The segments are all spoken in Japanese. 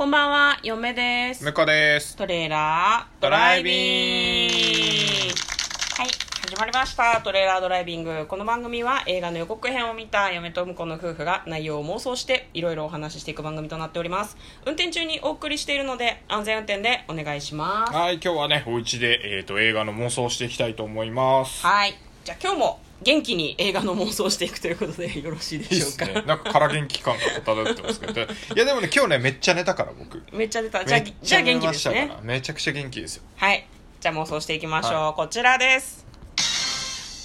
こんばんは、嫁です。向こうです。トレーラードライビング。はい、始まりました。トレーラードライビング。この番組は映画の予告編を見た嫁と婿の夫婦が内容を妄想していろいろお話ししていく番組となっております。運転中にお送りしているので安全運転でお願いします。はい、今日はね、お家で、えっ、と、映画の妄想をしていきたいと思います。はい。じゃあ今日も元気に映画の妄想をしていくということで よろしいでいいしょうか？っすね。なんか空元気感が漂ってますけど。いや、でもね、今日ね、めっちゃ寝たから、僕。めっちゃ出た。じゃじゃ元気ですね。めちゃくちゃ元気ですよ。はい。じゃあ妄想していきましょう。はこちらです。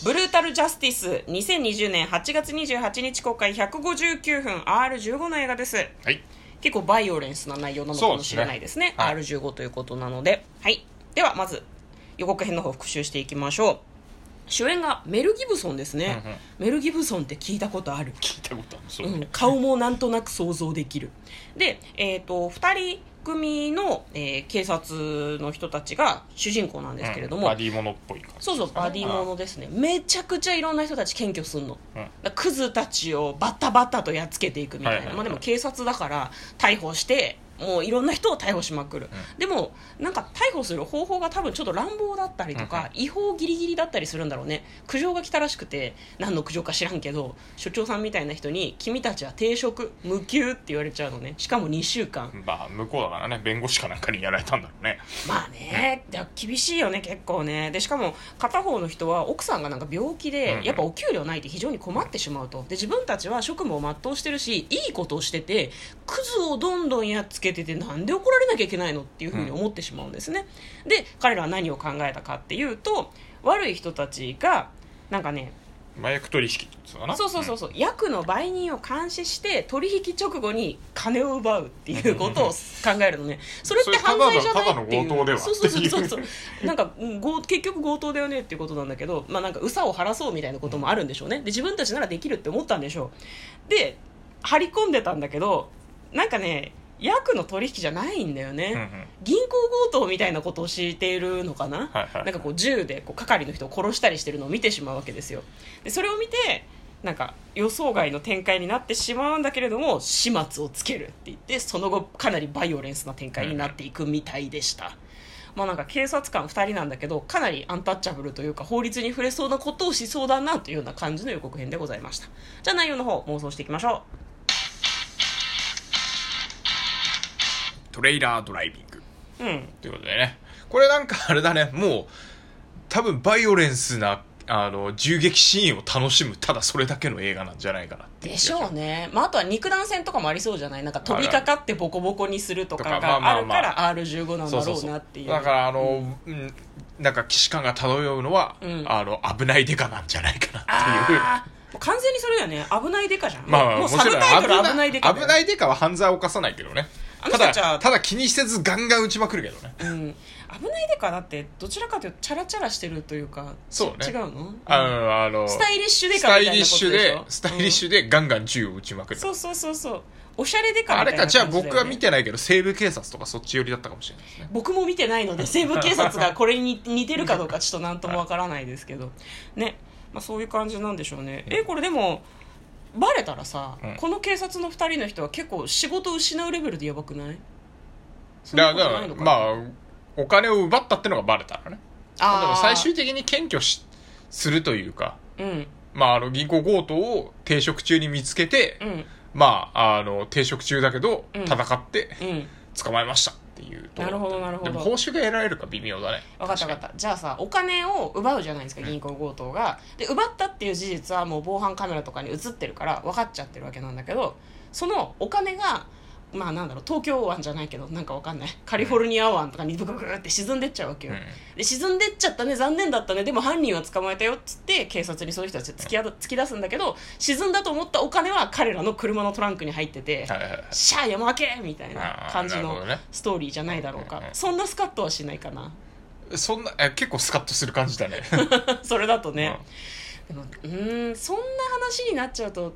ブルータルジャスティス2020年8月28日公開159分 R15 の映画です。はい。結構バイオレンスな内容なのかもしれないですね。です R15 ということなので。はい。ではまず予告編の方復習していきましょう。主演がメル・ギブソンですね。うんうん。メル・ギブソンって聞いたことある？聞いたことある。そう。ね。うん、顔もなんとなく想像できる。で、えー、と2人組の、えー警察の人たちが主人公なんですけれども、うん。バディモノっぽい感じ、そうそうバディものですね。めちゃくちゃいろんな人たち検挙すんの、うん。クズたちをバッタバッタとやっつけていくみたいな、はいはいはい。まあ、でも警察だから逮捕してもういろんな人を逮捕しまくる、でもなんか逮捕する方法が多分ちょっと乱暴だったりとか、違法ギリギリだったりするんだろうね。苦情が来たらしくて何の苦情か知らんけど所長さんみたいな人に「君たちは停職無給」って言われちゃうのね。しかも2週間。まあ、向こうだからね、弁護士かなんかにやられたんだろうね。まあね、いや厳しいよね、結構ね。で、しかも、片方の人は奥さんがなんか病気で、うんうん。やっぱお給料ないって非常に困ってしまうと。で、自分たちは職務を全うしてるし、いいことをしてて、クズをどんどんやっつけてて、なんで怒られなきゃいけないのっていうふうに思ってしまうんですね。で、彼らは何を考えたかっていうと、悪い人たちが、なんかね、麻薬取引。そうそうそうそう、役の売人を監視して取引直後に金を奪うっていうことを考えるのね。それって犯罪じゃないっていう。それただのただの強盗では。そうそうそうそうなんか結局強盗だよねっていうことなんだけどまあなんかうさを晴らそうみたいなこともあるんでしょうね。で自分たちならできるって思ったんでしょう。で張り込んでたんだけどなんかね役の取引じゃないんだよね、うんうん。銀行強盗みたいなことをしているのかな、はいはい。なんかこう銃でこう係の人を殺したりしてるのを見てしまうわけですよ。でそれを見てなんか予想外の展開になってしまうんだけれども始末をつけるって言ってその後かなりバイオレンスな展開になっていくみたいでした、まあなんか警察官2人なんだけどかなりアンタッチャブルというか法律に触れそうなことをしそうだなというような感じの予告編でございました。じゃあ内容の方妄想していきましょトレイラードライビング。ううん。ということでね。これなんかあれだね、もう、多分バイオレンスな、あの、銃撃シーンを楽しむ、ただそれだけの映画なんじゃないかなっていうでしょうね、まあ、あとは肉弾戦とかもありそうじゃない？なんか飛びかかってボコボコにするとかがあるから R15 なんだろそうなっていう。だからあの、うん、なんか既視感が漂うのは、うん。あの危ないデカなんじゃないかなっていう。完全にそれだよね。危ないデカじゃん、まあまあもうサブタイトル危ないデカ危ないデカは犯罪を犯さないけどねあのた人たちはだただ気にせずガンガン撃ちまくるけどね。うん、危ないデカだってどちらかというとチャラチャラしてるというかそうね。違うの？あのあのスタイリッシュデスタイカみたいなこリッシュでとでしょ？スタイリッシュでガンガン銃を撃ちまくる、そうそうそうそう。おしゃれデカみたいなあれかじゃあ僕は見てないけど西部警察とかそっち寄りだったかもしれないですね。僕も見てないので西部警察がこれに似てるかどうかちょっと何ともわからないですけど。ね、まあ、そういう感じなんでしょうね。えこれでもバレたらさ、うん。この警察の2人の人は結構仕事を失うレベルでやばくない？そんだからだからなことないのかな？まあお金を奪ったってのがバレたらね。あー。でも最終的に検挙しするというか。うん。まあ、あの銀行強盗を停職中に見つけて、うん。まあ、あの停職中だけどうん。戦ってうん。捕まえました。っていうところ。なるほどなるほど。でも報酬が得られるか微妙だね。分かった分かった。じゃあさお金を奪うじゃないですか銀行強盗が。で奪ったっていう事実はもう防犯カメラとかに映ってるから分かっちゃってるわけなんだけどそのお金がまあなんだろう東京湾じゃないけどなんか分かんない。カリフォルニア湾とかにブクブクって沈んでっちゃうわけよ、うん。で沈んでっちゃったね残念だったね。でも犯人は捕まえたよっつって警察にそういう人たち突きあ突き出すんだけど沈んだと思ったお金は彼らの車のトランクに入ってて、シャー山分けみたいな感じのストーリーじゃないだろうか、そんなスカッとはしないかな。そんなえ結構スカッとする感じだね。それだとね、でもうーんそんな話になっちゃうと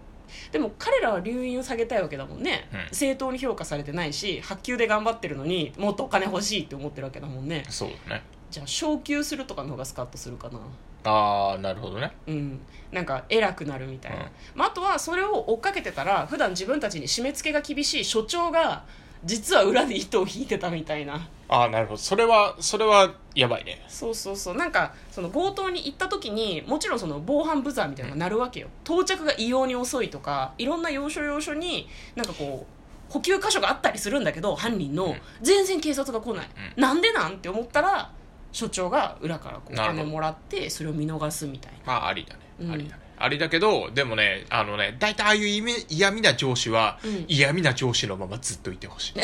でも彼らは留飲を下げたいわけだもんね、うん。正当に評価されてないし発給で頑張ってるのにもっとお金欲しいって思ってるわけだもんね。そうだね。じゃあ昇給するとかの方がスカッとするかな。ああなるほどね。うん。なんか偉くなるみたいな、うん。まあ、あとはそれを追っかけてたら普段自分たちに締め付けが厳しい所長が実は裏で糸を引いてたみたいな。ああなるほど。それはそれはやばいね。そうそうそう。なんかその強盗に行った時にもちろんその防犯ブザーみたいなのが鳴るわけよ。到着が異様に遅いとかいろんな要所要所になんかこう補給箇所があったりするんだけど犯人の、ん。全然警察が来ない、なんでなんって思ったら所長が裏からこう金もらってそれを見逃すみたいな。まあありだね、うんありだねありだけどでもねあのね大体ああいう嫌味嫌味な上司は、うん。嫌味な上司のままずっといてほしい。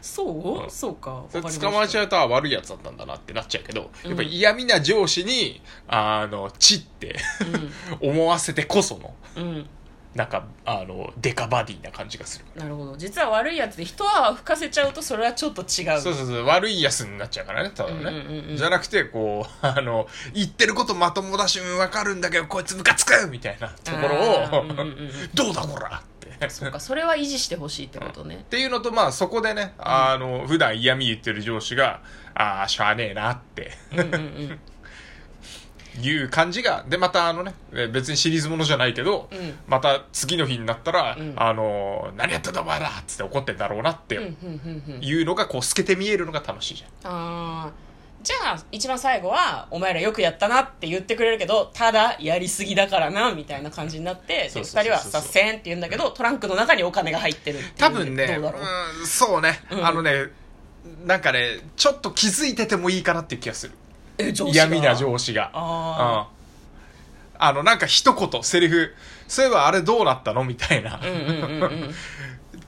そう、うん。そうか。捕まえちゃうとあ悪いやつだったんだなってなっちゃうけど、うん。やっぱり嫌味な上司にあのチって 思わせてこその。うん、うん、なんかあのデカバディな感じがする。なるほど。実は悪いやつで一泡吹かせちゃうとそれはちょっと違う。そうそうそう。悪いやつになっちゃうからねただね、うんうんうんうん。じゃなくてこうあの言ってることまともだし分かるんだけどこいつムカつくみたいなところを、うんうんうん どうだこらって。そうかそれは維持してほしいってことね。っていうのとまあそこでねあの普段嫌味言ってる上司がああしゃあねえなって。うんうんうんいう感じがでまたあのねえ別にシリーズものじゃないけど、うん。また次の日になったら、うん。あの何やってんだお前らっつって怒ってんだろうなっていうのがこう透けて見えるのが楽しいじゃん。あー。じゃあ一番最後は「お前らよくやったな」って言ってくれるけどただやりすぎだからなみたいな感じになってでそうそうそうそう。二人は「さっせん」って言うんだけどトランクの中にお金が入ってるって多分ねどうだろう。うんそうね、うん。あのねなんかねちょっと気づいててもいいかなっていう気がする嫌味な上司が。あうん。あのなんか一言セリフそういえばあれどうなったのみたいな、っ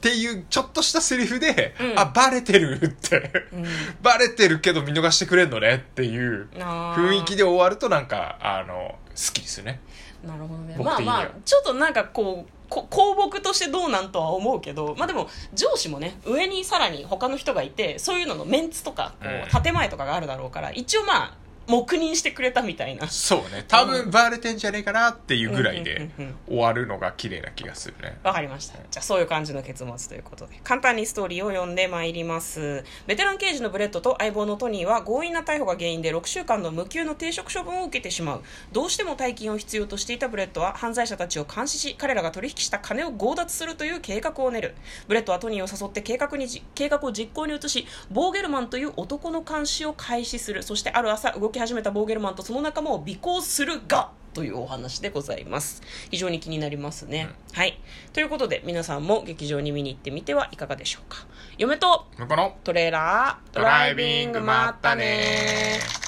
ていうちょっとしたセリフで、うん。あバレてるって、うん。バレてるけど見逃してくれんのねっていう雰囲気で終わるとなんかあの好きですよね。なるほどね。まあまあちょっとなんかこうこ公僕としてどうなんとは思うけどまあでも上司もね上にさらに他の人がいてそういうののメンツとかこうん。う建前とかがあるだろうから一応まあ黙認してくれたみたいなそうね多分バレてんじゃねえかなっていうぐらいで終わるのが綺麗な気がするねわかりました。じゃあそういう感じの結末ということで、簡単にストーリーを読んでまいります。ベテラン刑事のブレッドと相棒のトニーは強引な逮捕が原因で6週間の無給の停職処分を受けてしまう。どうしても大金を必要としていたブレッドは犯罪者たちを監視し、彼らが取引した金を強奪するという計画を練る。ブレッドはトニーを誘って計画にじ計画を実行に移し、ボーゲルマンという男の監視を開始する。そしてある朝動き始めたボーゲルマンとその仲間を尾行するが、というお話でございます。非常に気になりますね、はい。ということで皆さんも劇場に見に行ってみてはいかがでしょうか。嫁とこのトレーラードライビングまったね